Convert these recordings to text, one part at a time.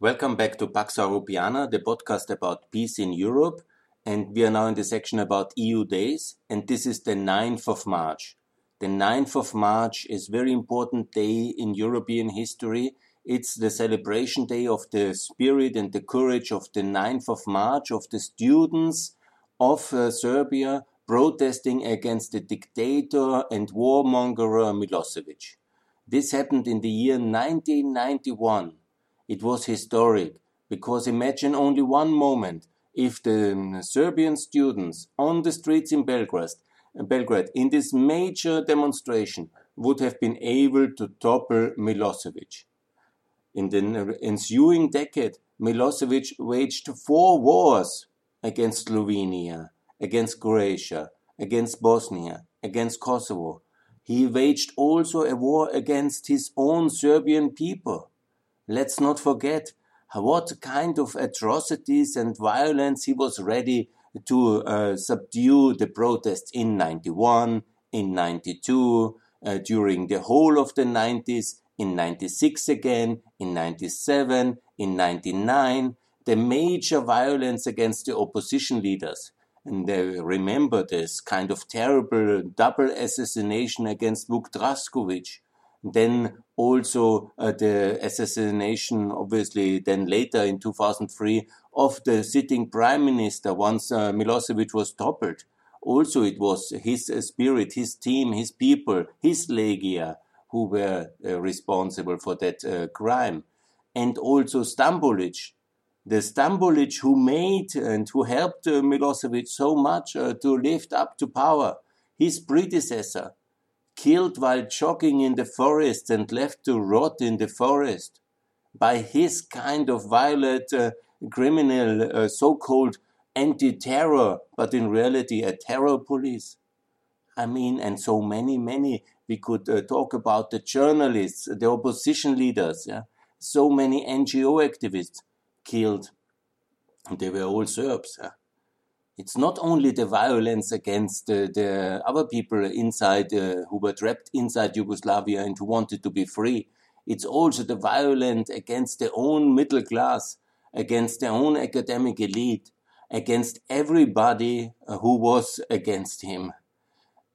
Welcome back to Pax Europiana, the podcast about peace in Europe. And we are now in the section about EU days. And this is the 9th of March. The 9th of March is very important day in European history. It's the celebration day of the spirit and the courage of the 9th of March of the students of uh, Serbia protesting against the dictator and warmonger Milosevic. This happened in the year 1991 it was historic because imagine only one moment if the um, Serbian students on the streets in Belgrade, Belgrade in this major demonstration would have been able to topple Milosevic. In the ensuing decade, Milosevic waged four wars against Slovenia, against Croatia, against Bosnia, against Kosovo. He waged also a war against his own Serbian people. Let's not forget what kind of atrocities and violence he was ready to uh, subdue the protests in 91, in 92, uh, during the whole of the 90s, in 96 again, in 97, in 99, the major violence against the opposition leaders. And uh, remember this kind of terrible double assassination against Vuk Drašković, then also uh, the assassination, obviously, then later in 2003 of the sitting prime minister once uh, Milosevic was toppled. Also, it was his uh, spirit, his team, his people, his Legija who were uh, responsible for that uh, crime. And also Stambolic, the Stambolic who made and who helped uh, Milosevic so much to lift up to power. His predecessor, killed while jogging in the forest and left to rot in the forest by his kind of violent uh, criminal uh, so-called anti-terror, but in reality a terror police. I mean, and so many, many. We could uh, talk about the journalists, the opposition leaders, yeah. So many NGO activists killed. They were all Serbs. Yeah? It's not only the violence against uh, the other people inside uh, who were trapped inside Yugoslavia and who wanted to be free. It's also the violence against their own middle class, against their own academic elite, against everybody uh, who was against him.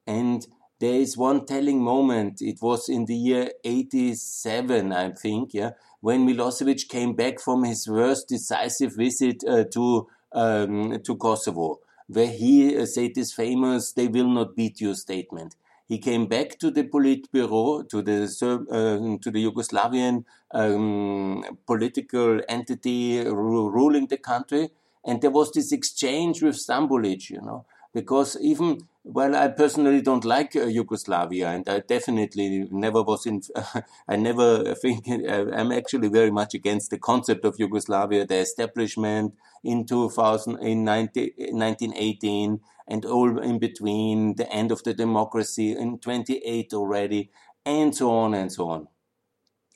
And there is one telling moment. It was in the year 87, I think, yeah, when Milosevic came back from his first decisive visit uh, to um, to Kosovo, where he uh, said this famous "They will not beat you" statement. He came back to the Politburo, to the uh, to the Yugoslavian um, political entity ruling the country, and there was this exchange with Stambolic, you know, because even well, I personally don't like uh, Yugoslavia, and I definitely never was in. I never think uh, I'm actually very much against the concept of Yugoslavia, the establishment in 2000, in 19, 1918, and all in between, the end of the democracy in 28 already, and so on and so on.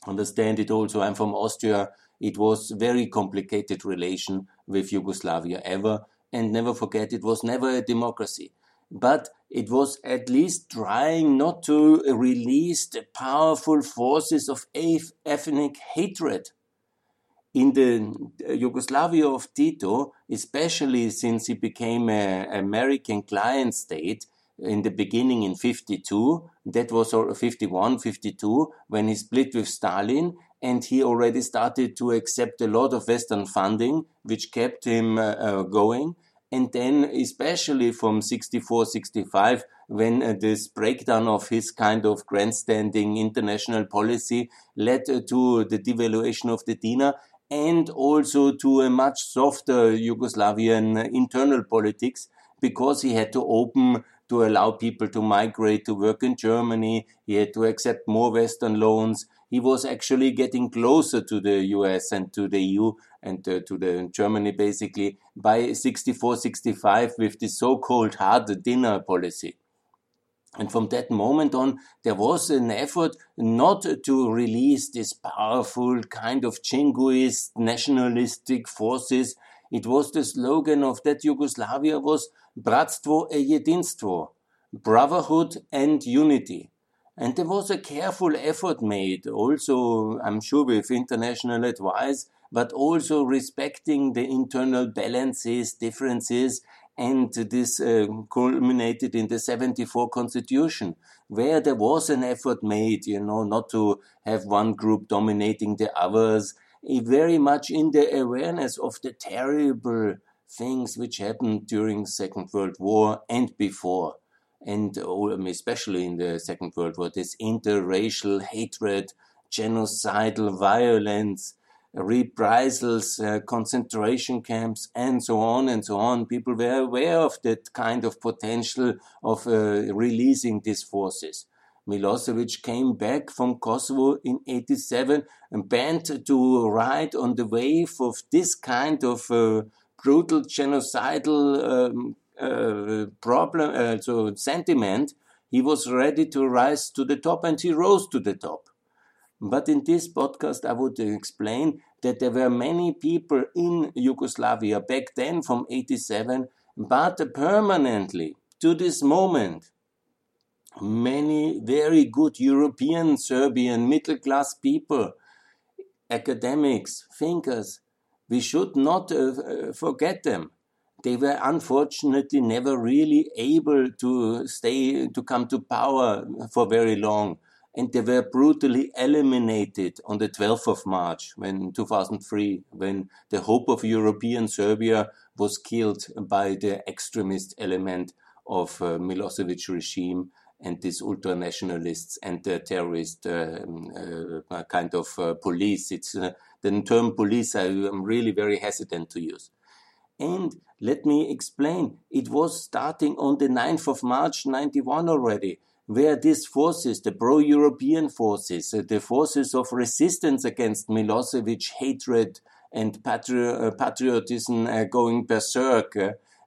Understand it also. I'm from Austria. It was very complicated relation with Yugoslavia ever, and never forget it was never a democracy but it was at least trying not to release the powerful forces of ethnic hatred. In the Yugoslavia of Tito, especially since he became an American client state in the beginning in 52, that was 51, 52, when he split with Stalin, and he already started to accept a lot of Western funding, which kept him uh, uh, going and then especially from 64 65 when uh, this breakdown of his kind of grandstanding international policy led uh, to the devaluation of the dinar and also to a much softer Yugoslavian internal politics because he had to open to allow people to migrate to work in Germany. He had to accept more Western loans. He was actually getting closer to the US and to the EU and uh, to the Germany basically by 64 65 with the so-called hard dinar policy. And from that moment on, there was an effort not to release this powerful kind of jingoist nationalistic forces. It was the slogan of that Yugoslavia was Bratstvo e Jedinstvo, brotherhood and unity. And there was a careful effort made, also, I'm sure, with international advice, but also respecting the internal balances, differences, and this uh, culminated in the 74 constitution, where there was an effort made, you know, not to have one group dominating the others, very much in the awareness of the terrible things which happened during Second World War and before, and um, especially in the Second World War, this interracial hatred, genocidal violence, reprisals, uh, concentration camps, and so on and so on. People were aware of that kind of potential of uh, releasing these forces. Milosevic came back from Kosovo in 87 and bent to ride on the wave of this kind of uh, brutal genocidal um, problem, uh, so sentiment. He was ready to rise to the top and he rose to the top. But in this podcast, I would explain that there were many people in Yugoslavia back then from 87, but permanently to this moment, many very good European, Serbian, middle class people, academics, thinkers, we should not uh, forget them. They were unfortunately never really able to stay, to come to power for very long and they were brutally eliminated on the 12th of March when 2003 when the hope of European Serbia was killed by the extremist element of uh, Milosevic regime and these ultra nationalists and the terrorist uh, uh, kind of uh, police. It's uh, the term police I am really very hesitant to use. And let me explain, it was starting on the 9th of March 91 already where these forces, the pro-European forces, uh, the forces of resistance against Milosevic, hatred and patri- uh, patriotism uh, going berserk,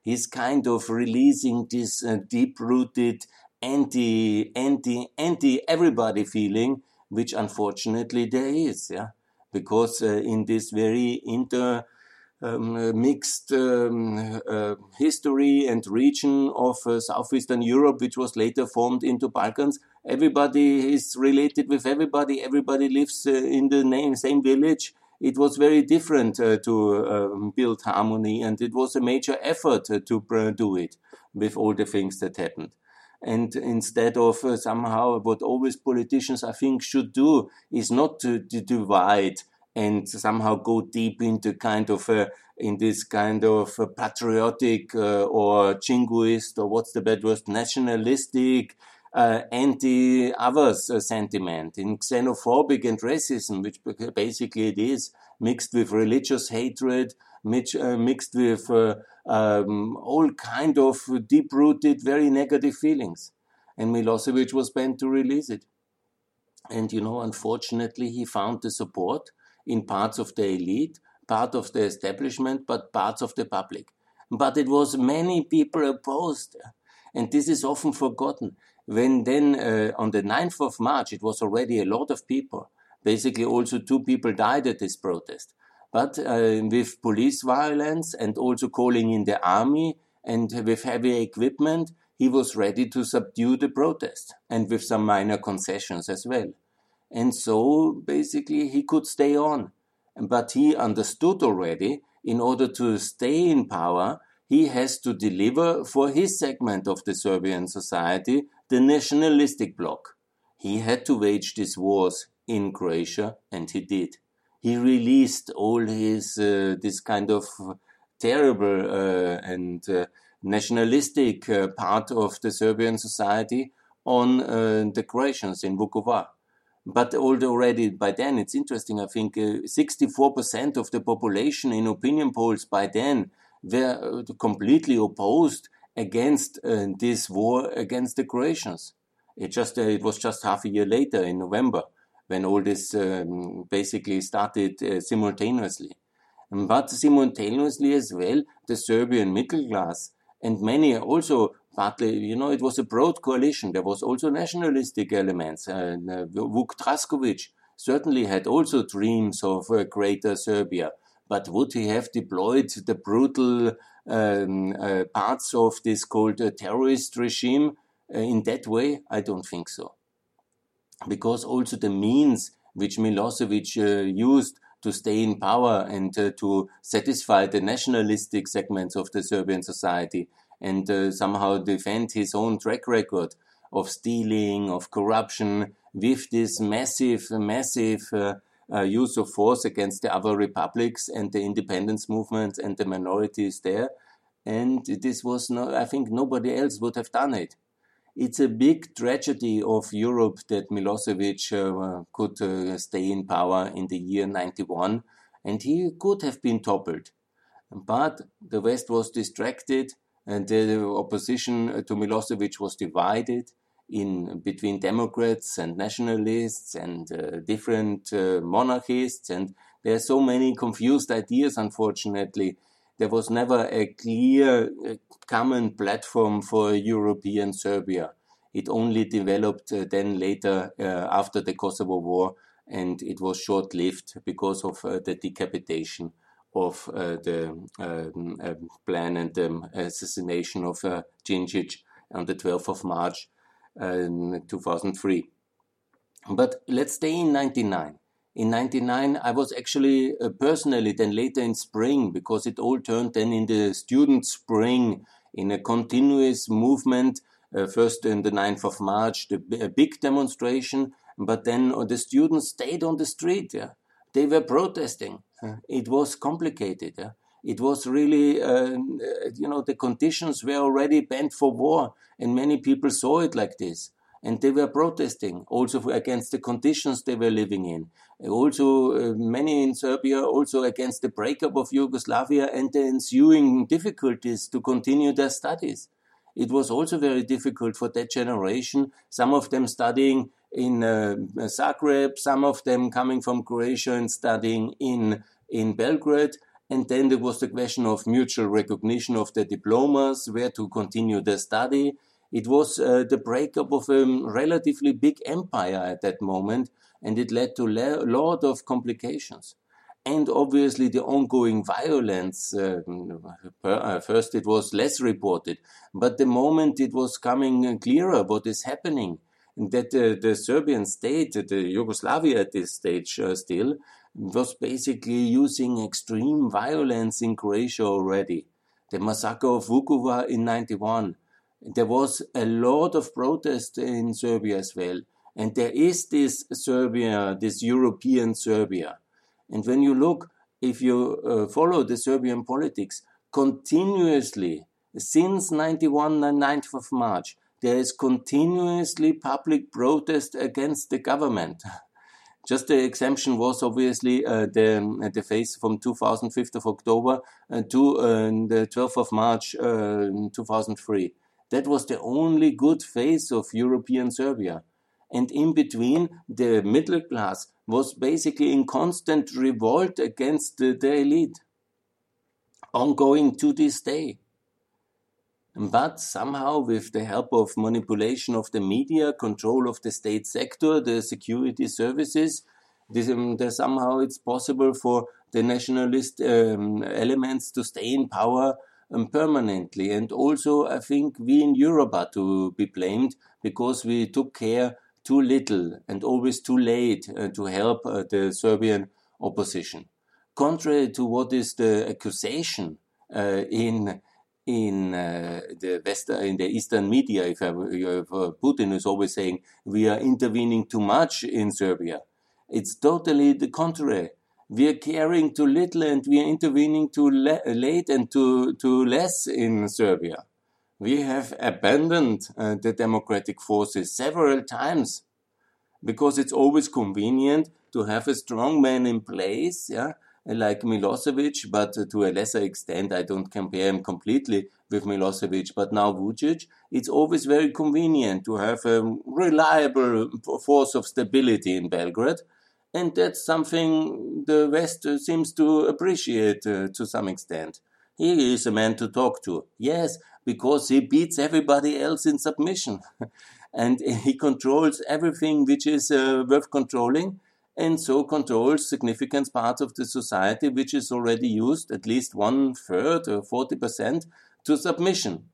he's kind of releasing this uh, deep-rooted anti, anti, anti everybody feeling, which unfortunately there is, yeah, because uh, in this very inter um, mixed um, uh, history and region of uh, southeastern Europe, which was later formed into Balkans. Everybody is related with everybody. Everybody lives uh, in the name, same village. It was very different uh, to um, build harmony, and it was a major effort uh, to do it with all the things that happened. And instead of uh, somehow what always politicians, I think, should do is not to, to divide and somehow go deep into kind of a, in this kind of patriotic uh, or jingoist or what's the bad word nationalistic uh, anti others uh, sentiment in xenophobic and racism which basically it is mixed with religious hatred mixed, uh, mixed with uh, um, all kind of deep rooted very negative feelings. And Milosevic was bent to release it. And you know unfortunately he found the support in parts of the elite, part of the establishment, but parts of the public. But it was many people opposed. And this is often forgotten. When then uh, on the 9th of March, it was already a lot of people. Basically, also two people died at this protest. But uh, with police violence and also calling in the army and with heavy equipment, he was ready to subdue the protest and with some minor concessions as well. And so basically he could stay on. But he understood already in order to stay in power, he has to deliver for his segment of the Serbian society the nationalistic bloc. He had to wage these wars in Croatia, and he did. He released all his uh, this kind of terrible uh, and uh, nationalistic uh, part of the Serbian society on uh, the Croatians in Vukovar. But already by then, it's interesting, I think uh, 64% of the population in opinion polls by then were uh, completely opposed against uh, this war against the Croatians. It just uh, it was just half a year later in November when all this um, basically started uh, simultaneously. But simultaneously as well, the Serbian middle class and many also partly, you know, it was a broad coalition. There was also nationalistic elements. Uh, Vuk Draskovic certainly had also dreams of a greater Serbia. But would he have deployed the brutal um, uh, parts of this called uh, terrorist regime uh, in that way? I don't think so. Because also the means which Milosevic uh, used to stay in power and uh, to satisfy the nationalistic segments of the Serbian society and uh, somehow defend his own track record of stealing, of corruption, with this massive, massive uh, uh, use of force against the other republics and the independence movements and the minorities there. And this was no, I think nobody else would have done it. It's a big tragedy of Europe that Milosevic uh, could uh, stay in power in the year 91 and he could have been toppled. But the West was distracted and the opposition to Milosevic was divided in between Democrats and nationalists and uh, different uh, monarchists, and there are so many confused ideas. Unfortunately, there was never a clear uh, common platform for European Serbia. It only developed uh, then later uh, after the Kosovo War, and it was short-lived because of uh, the decapitation of the um, plan and the assassination of uh, on the 12th of March in 2003. But let's stay in 99. In 99, I was actually uh, personally then later in spring because it all turned then in the student spring in a continuous movement. Uh, first in the 9th of March, the a big demonstration, but then uh, the students stayed on the street. Yeah? They were protesting. It was complicated. It was really, uh, you know, the conditions were already bent for war, and many people saw it like this. And they were protesting also against the conditions they were living in. Also, uh, many in Serbia also against the breakup of Yugoslavia and the ensuing difficulties to continue their studies. It was also very difficult for that generation, some of them studying in uh, Zagreb, some of them coming from Croatia and studying in, in Belgrade and then there was the question of mutual recognition of the diplomas, where to continue the study. It was uh, the breakup of a relatively big empire at that moment, and it led to a lot of complications. And obviously, the ongoing violence. Uh, uh, first, it was less reported, but the moment it was coming clearer what is happening, that the Serbian state, the Yugoslavia at this stage uh, still, was basically using extreme violence in Croatia already. The massacre of Vukovar in 91. There was a lot of protest in Serbia as well. And there is this Serbia, this European Serbia. And when you look, if you uh, follow the Serbian politics, continuously, since 91 and 9th of March, there is continuously public protest against the government. Just the exemption was obviously uh, the uh, the phase from 2005 of October uh, to uh, the 12th of March uh, 2003. That was the only good phase of European Serbia. And in between, the middle class was basically in constant revolt against the, the elite, ongoing to this day. But somehow, with the help of manipulation of the media, control of the state sector, the security services, this, um, somehow it's possible for the nationalist um, elements to stay in power um, permanently. And also, I think we in Europe are to be blamed because we took care too little and always too late uh, to help uh, the Serbian opposition. Contrary to what is the accusation uh, in in uh, the West, in the Eastern media, if, I, if uh, Putin is always saying we are intervening too much in Serbia, it's totally the contrary. We are caring too little and we are intervening too late and too, too less in Serbia. We have abandoned uh, the democratic forces several times because it's always convenient to have a strong man in place, yeah, like Milosevic, but to a lesser extent, I don't compare him completely with Milosevic, but now Vucic, it's always very convenient to have a reliable force of stability in Belgrade. And that's something the West seems to appreciate uh, to some extent. He is a man to talk to. Yes, because he beats everybody else in submission. and he controls everything which is uh, worth controlling and so controls significant parts of the society which is already used at least one third or 40% to submission.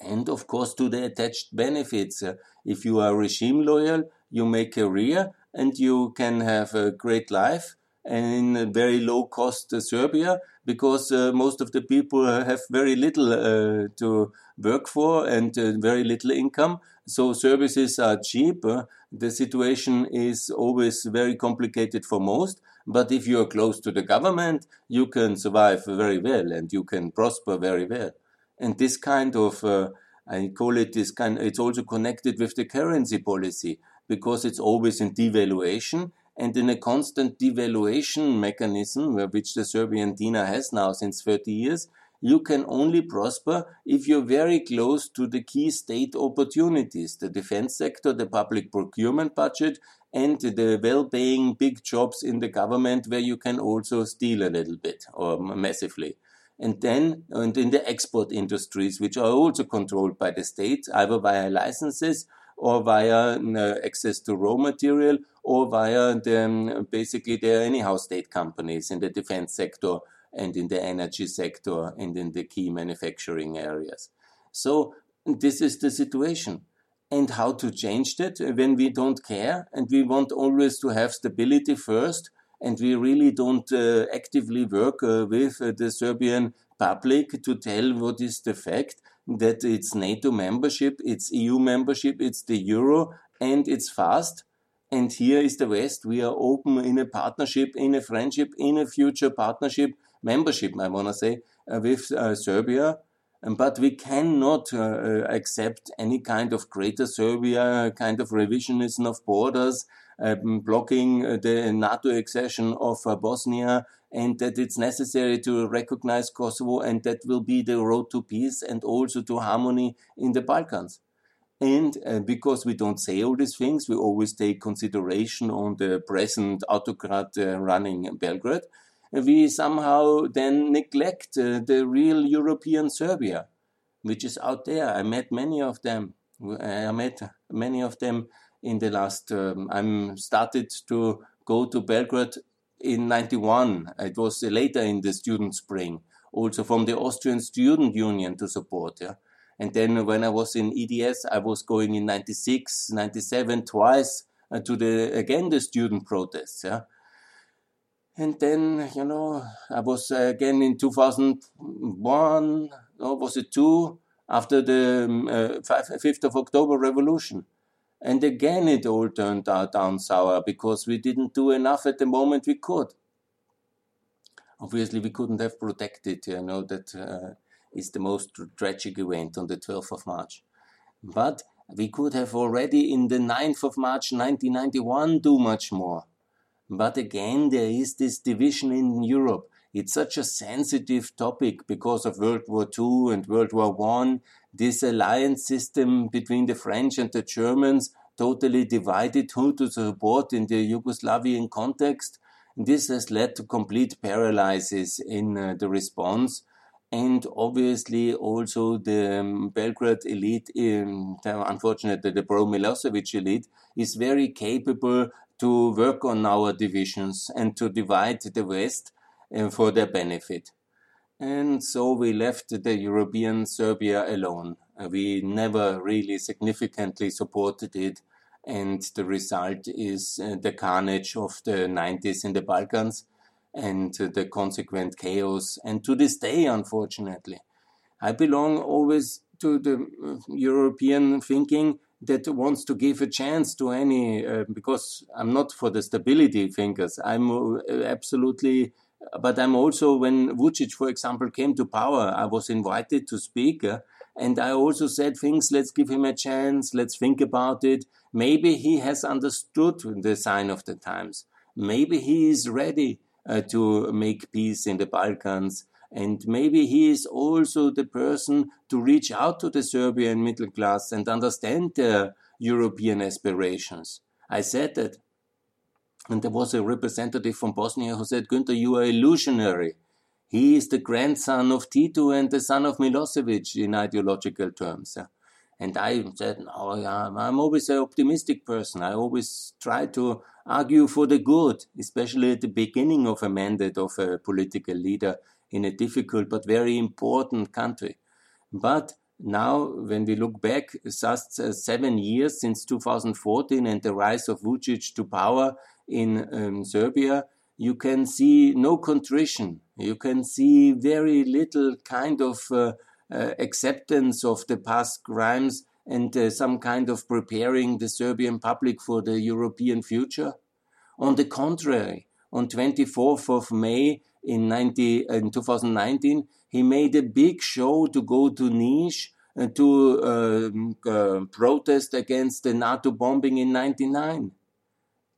And of course to the attached benefits. Uh, if you are regime loyal, you make career and you can have a great life in very low cost uh, Serbia because uh, most of the people have very little uh, to work for and uh, very little income. So services are cheap. the situation is always very complicated for most. But if you are close to the government, you can survive very well and you can prosper very well. And this kind of, uh, I call it this kind, it's also connected with the currency policy because it's always in devaluation and in a constant devaluation mechanism, which the Serbian dinar has now since 30 years, you can only prosper if you're very close to the key state opportunities, the defense sector, the public procurement budget, and the well-paying big jobs in the government where you can also steal a little bit or massively. And then, and in the export industries, which are also controlled by the state, either via licenses or via uh, access to raw material or via the, um, basically are anyhow state companies in the defense sector and in the energy sector and in the key manufacturing areas. So this is the situation. And how to change that when we don't care and we want always to have stability first and we really don't uh, actively work uh, with uh, the Serbian public to tell what is the fact that it's NATO membership, it's EU membership, it's the euro, and it's fast. And here is the West. We are open in a partnership, in a friendship, in a future partnership, membership, I want to say, uh, with uh, Serbia. But we cannot uh, uh, accept any kind of greater Serbia, kind of revisionism of borders, um, blocking uh, the NATO accession of uh, Bosnia, and that it's necessary to recognize Kosovo, and that will be the road to peace and also to harmony in the Balkans. And uh, because we don't say all these things, we always take consideration on the present autocrat uh, running Belgrade. We somehow then neglect uh, the real European Serbia, which is out there. I met many of them. I met many of them in the last. Um, I'm started to go to Belgrade in 91. It was later in the student spring, also from the Austrian Student Union to support. Yeah. And then when I was in EDS, I was going in 96, 97 twice uh, to the, again, the student protests. Yeah. And then, you know, I was uh, again in 2001, or was it two, after the um, uh, 5th of October revolution. And again, it all turned out down sour because we didn't do enough at the moment we could. Obviously, we couldn't have protected, you know, that uh, is the most tragic event on the 12th of March. But we could have already in the 9th of March 1991 do much more. But again, there is this division in Europe. It's such a sensitive topic because of World War II and World War I this alliance system between the French and the Germans totally divided who to support in the Yugoslavian context. This has led to complete paralysis in uh, the response. And obviously, also the um, Belgrade elite, um, unfortunately, the pro Milosevic elite, is very capable to work on our divisions and to divide the West uh, for their benefit. And so we left the European Serbia alone. Uh, we never really significantly supported it. And the result is uh, the carnage of the 90s in the Balkans and the consequent chaos. And to this day, unfortunately, I belong always to the uh, European thinking that wants to give a chance to any, uh, because I'm not for the stability thinkers. I'm uh, absolutely but I'm also, when Vucic, for example, came to power, I was invited to speak. Uh, and I also said things, let's give him a chance, let's think about it. Maybe he has understood the sign of the times. Maybe he is ready uh, to make peace in the Balkans. And maybe he is also the person to reach out to the Serbian middle class and understand their European aspirations. I said that and there was a representative from Bosnia who said, Günther, you are illusionary. He is the grandson of Tito and the son of Milosevic in ideological terms. And I said, no, I'm always an optimistic person. I always try to argue for the good, especially at the beginning of a mandate of a political leader in a difficult but very important country. But now, when we look back, just uh, seven years since 2014 and the rise of Vucic to power, in um, Serbia, you can see no contrition. You can see very little kind of uh, acceptance of the past crimes and uh, some kind of preparing the Serbian public for the European future. On the contrary, on 24th of May in, 90, in 2019, he made a big show to go to Niš uh, to uh, uh, protest against the NATO bombing in 99.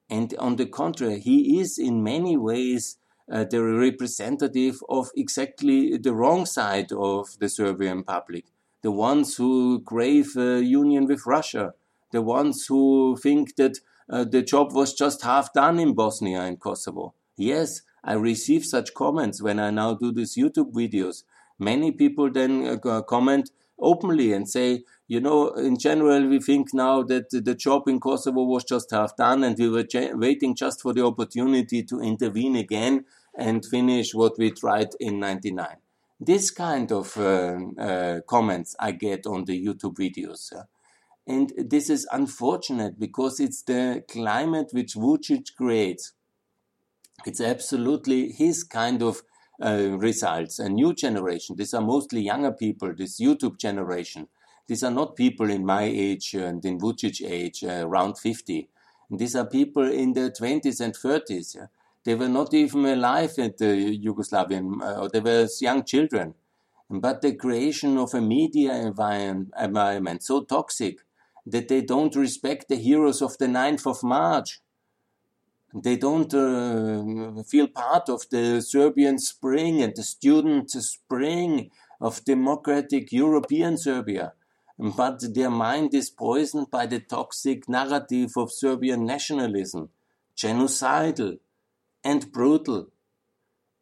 And on the contrary, he is in many ways uh, the representative of exactly the wrong side of the Serbian public. The ones who crave a union with Russia, the ones who think that uh, the job was just half done in Bosnia and Kosovo. Yes, I receive such comments when I now do these YouTube videos. Many people then uh, comment openly and say, you know, in general, we think now that the job in Kosovo was just half done and we were waiting just for the opportunity to intervene again and finish what we tried in 99. This kind of uh, uh, comments I get on the YouTube videos. And this is unfortunate because it's the climate which Vucic creates. It's absolutely his kind of uh, results. A new generation. These are mostly younger people. This YouTube generation. These are not people in my age and in Vucic age, uh, around 50. these are people in their 20s and 30s. Yeah? They were not even alive at the Yugoslavian, uh, they were young children. But the creation of a media environment, so toxic that they don't respect the heroes of the 9th of March. They don't uh, feel part of the Serbian spring and the student spring of democratic European Serbia. But their mind is poisoned by the toxic narrative of Serbian nationalism, genocidal, and brutal.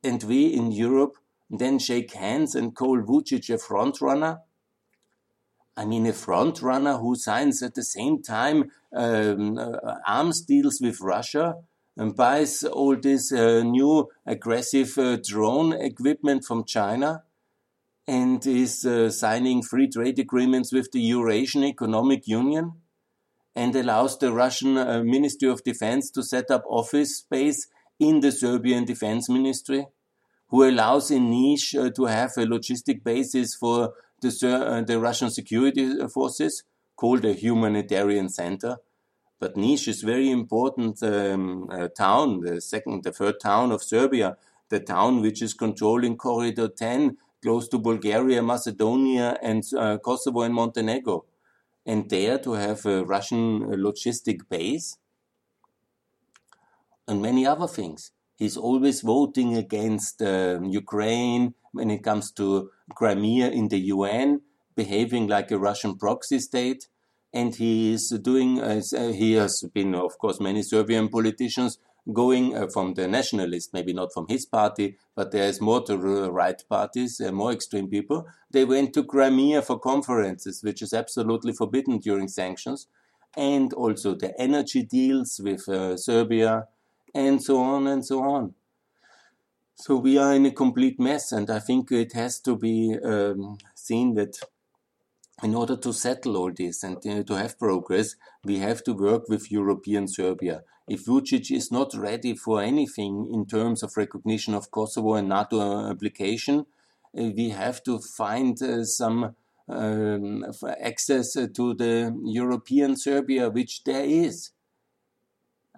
And we in Europe then shake hands and call Vucic a frontrunner? I mean, a frontrunner who signs at the same time um, uh, arms deals with Russia and buys all this uh, new aggressive uh, drone equipment from China and is uh, signing free trade agreements with the Eurasian Economic Union and allows the Russian uh, Ministry of Defense to set up office space in the Serbian Defense Ministry, who allows in Niš uh, to have a logistic basis for the, uh, the Russian security forces, called a humanitarian center. But Niš is very important um, uh, town, the second, the third town of Serbia, the town which is controlling Corridor 10, close to Bulgaria, Macedonia, and uh, Kosovo and Montenegro. And there to have a Russian logistic base and many other things. He's always voting against uh, Ukraine when it comes to Crimea in the UN, behaving like a Russian proxy state. And he is doing, uh, he has been, of course, many Serbian politicians going uh, from the nationalist, maybe not from his party, but there is more to the right parties, uh, more extreme people. They went to Crimea for conferences, which is absolutely forbidden during sanctions, and also the energy deals with uh, Serbia, and so on and so on. So we are in a complete mess, and I think it has to be um, seen that in order to settle all this and uh, to have progress, we have to work with European Serbia. If Vucic is not ready for anything in terms of recognition of Kosovo and NATO application, uh, we have to find uh, some um, access to the European Serbia, which there is.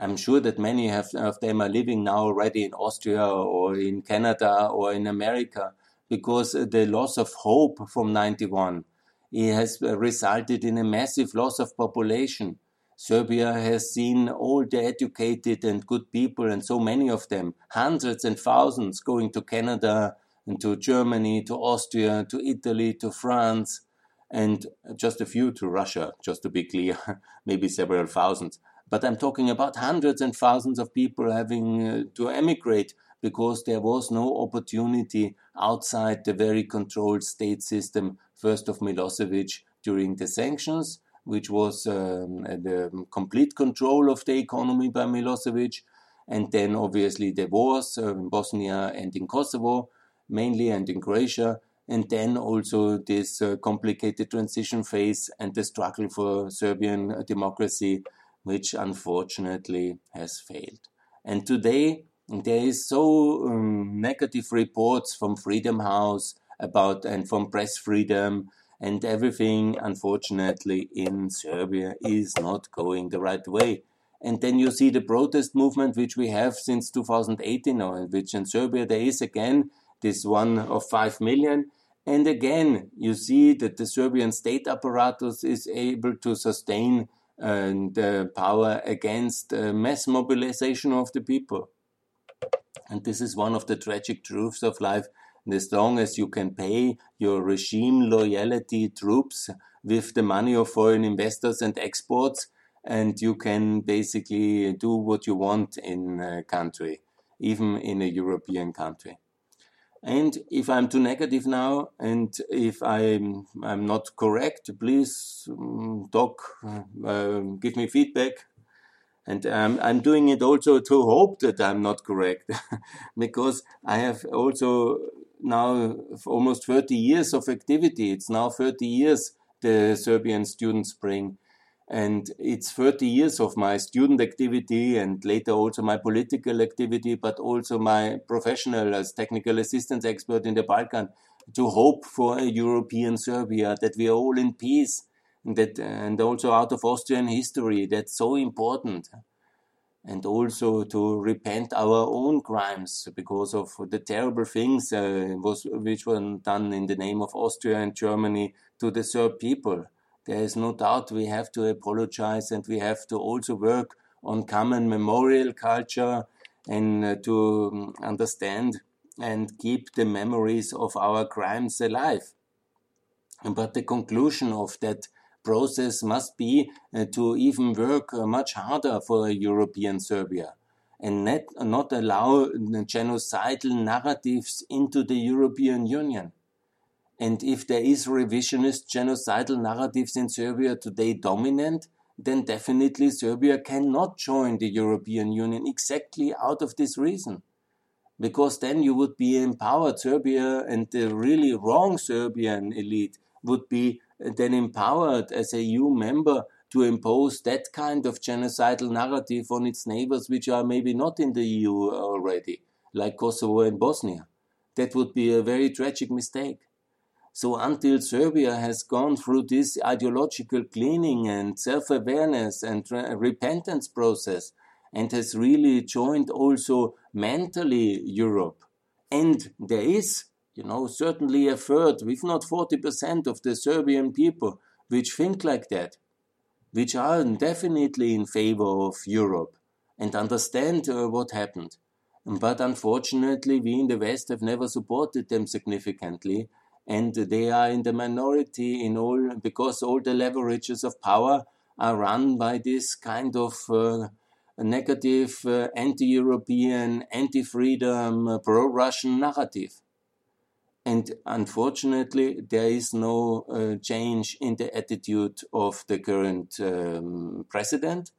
I'm sure that many have, of them are living now already in Austria or in Canada or in America because uh, the loss of hope from 91 it has uh, resulted in a massive loss of population. Serbia has seen all the educated and good people, and so many of them, hundreds and thousands, going to Canada and to Germany, to Austria, to Italy, to France, and just a few to Russia, just to be clear, maybe several thousands. But I'm talking about hundreds and thousands of people having uh, to emigrate because there was no opportunity outside the very controlled state system, first of Milosevic during the sanctions, which was um, the complete control of the economy by Milosevic, and then obviously the wars uh, in Bosnia and in Kosovo, mainly, and in Croatia, and then also this uh, complicated transition phase and the struggle for Serbian democracy which unfortunately has failed. And today, there is so um, negative reports from Freedom House about and from press freedom and everything unfortunately in Serbia is not going the right way. And then you see the protest movement which we have since 2018 now, in which in Serbia there is again this one of 5 million. And again, you see that the Serbian state apparatus is able to sustain uh, the power against uh, mass mobilization of the people. And this is one of the tragic truths of life. And as long as you can pay your regime loyalty troops with the money of foreign investors and exports, and you can basically do what you want in a country, even in a European country. And if I'm too negative now, and if I'm I'm not correct, please um, talk, uh, give me feedback. And um, I'm doing it also to hope that I'm not correct, because I have also now almost 30 years of activity. It's now 30 years the Serbian Student Spring and it's 30 years of my student activity and later also my political activity, but also my professional as technical assistance expert in the Balkan to hope for a European Serbia, that we are all in peace, and that and also out of Austrian history. That's so important. And also to repent our own crimes because of the terrible things uh, was, which were done in the name of Austria and Germany to the Serb people there is no doubt we have to apologize and we have to also work on common memorial culture and uh, to um, understand and keep the memories of our crimes alive. But the conclusion of that process must be uh, to even work uh, much harder for a European Serbia and not, not allow genocidal narratives into the European Union. And if there is revisionist genocidal narratives in Serbia today dominant, then definitely Serbia cannot join the European Union exactly out of this reason. Because then you would be empowered, Serbia and the really wrong Serbian elite would be then empowered as a EU member to impose that kind of genocidal narrative on its neighbors, which are maybe not in the EU already, like Kosovo and Bosnia. That would be a very tragic mistake. So until Serbia has gone through this ideological cleaning and self-awareness and re repentance process and has really joined also mentally Europe, and there is, you know, certainly a third, if not 40% of the Serbian people which think like that, which are definitely in favor of Europe and understand uh, what happened. But unfortunately, we in the West have never supported them significantly and they are in the minority in all because all the leverages of power are run by this kind of uh, negative uh, anti-European, anti-freedom, uh, pro-Russian narrative. And unfortunately, there is no uh, change in the attitude of the current um, president.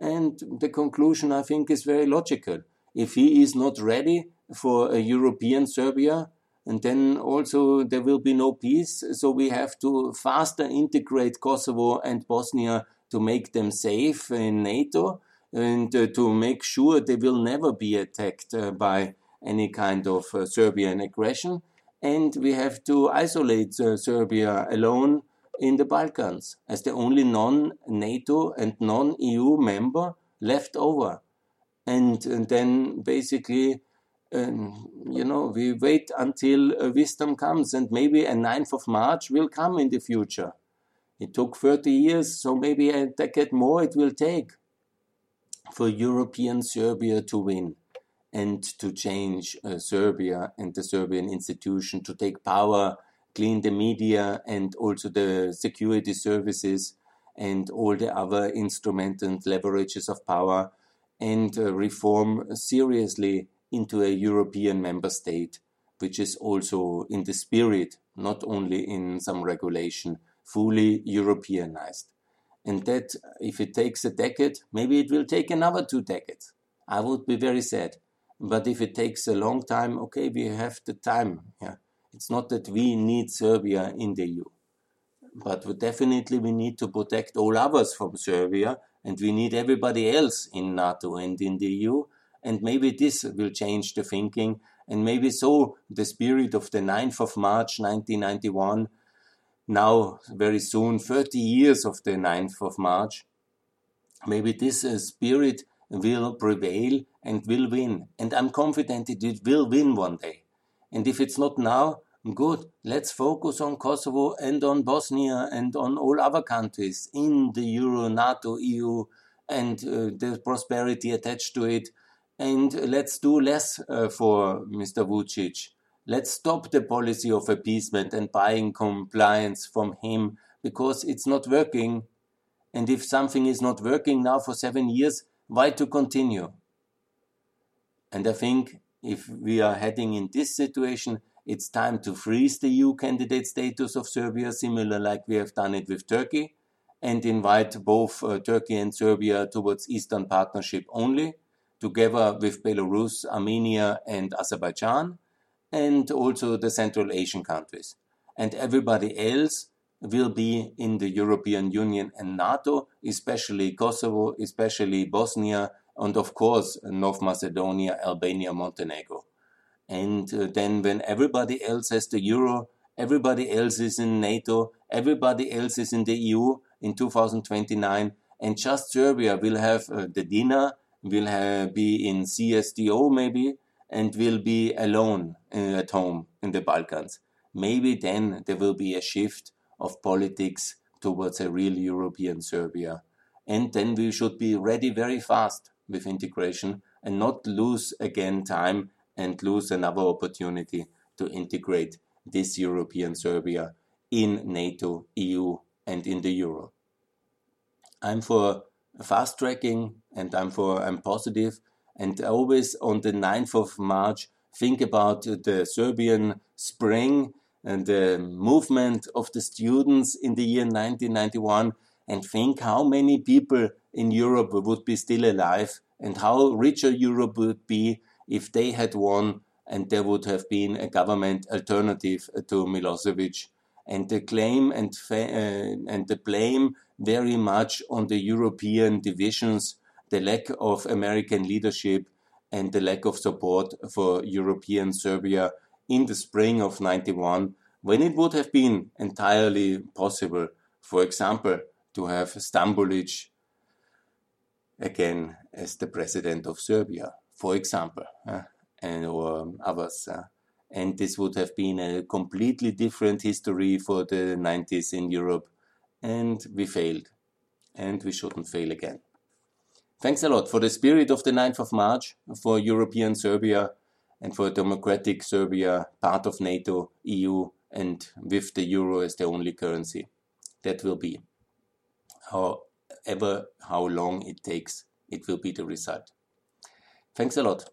And the conclusion, I think, is very logical. If he is not ready for a European Serbia, and then also there will be no peace. So we have to faster integrate Kosovo and Bosnia to make them safe in NATO and uh, to make sure they will never be attacked uh, by any kind of uh, Serbian aggression. And we have to isolate uh, Serbia alone in the Balkans as the only non NATO and non EU member left over. And, and then basically um, you know, we wait until uh, wisdom comes, and maybe a 9th of March will come in the future. It took 30 years, so maybe a decade more it will take for European Serbia to win and to change uh, Serbia and the Serbian institution to take power, clean the media and also the security services and all the other instruments and leverages of power and uh, reform seriously into a European member state, which is also in the spirit, not only in some regulation, fully Europeanized. And that, if it takes a decade, maybe it will take another two decades. I would be very sad. But if it takes a long time, okay, we have the time. Yeah. It's not that we need Serbia in the EU. But definitely we need to protect all others from Serbia, and we need everybody else in NATO and in the EU And maybe this will change the thinking. And maybe so the spirit of the 9th of March 1991, now very soon 30 years of the 9th of March, maybe this uh, spirit will prevail and will win. And I'm confident it will win one day. And if it's not now, good. Let's focus on Kosovo and on Bosnia and on all other countries in the Euro, NATO, EU, and uh, the prosperity attached to it. And let's do less uh, for Mr. Vucic. Let's stop the policy of appeasement and buying compliance from him because it's not working. And if something is not working now for seven years, why to continue? And I think if we are heading in this situation, it's time to freeze the EU candidate status of Serbia, similar like we have done it with Turkey, and invite both uh, Turkey and Serbia towards Eastern Partnership only, together with Belarus, Armenia, and Azerbaijan, and also the Central Asian countries. And everybody else will be in the European Union and NATO, especially Kosovo, especially Bosnia, and of course North Macedonia, Albania, Montenegro. And uh, then when everybody else has the euro, everybody else is in NATO, everybody else is in the EU in 2029, and just Serbia will have uh, the dinar, will be in CSTO maybe, and will be alone uh, at home in the Balkans. Maybe then there will be a shift of politics towards a real European Serbia. And then we should be ready very fast with integration and not lose again time and lose another opportunity to integrate this European Serbia in NATO, EU, and in the Euro. I'm for fast tracking and I'm for I'm positive and always on the 9th of March think about the Serbian spring and the movement of the students in the year 1991 and think how many people in Europe would be still alive and how richer Europe would be if they had won and there would have been a government alternative to Milosevic. And the claim and, uh, and the blame very much on the European divisions, the lack of American leadership, and the lack of support for European Serbia in the spring of 91, when it would have been entirely possible, for example, to have Stambolic again as the president of Serbia, for example, uh, and or others. Uh, and this would have been a completely different history for the 90s in Europe. And we failed. And we shouldn't fail again. Thanks a lot for the spirit of the 9th of March, for European Serbia, and for a democratic Serbia, part of NATO, EU, and with the euro as the only currency. That will be. However, how long it takes, it will be the result. Thanks a lot.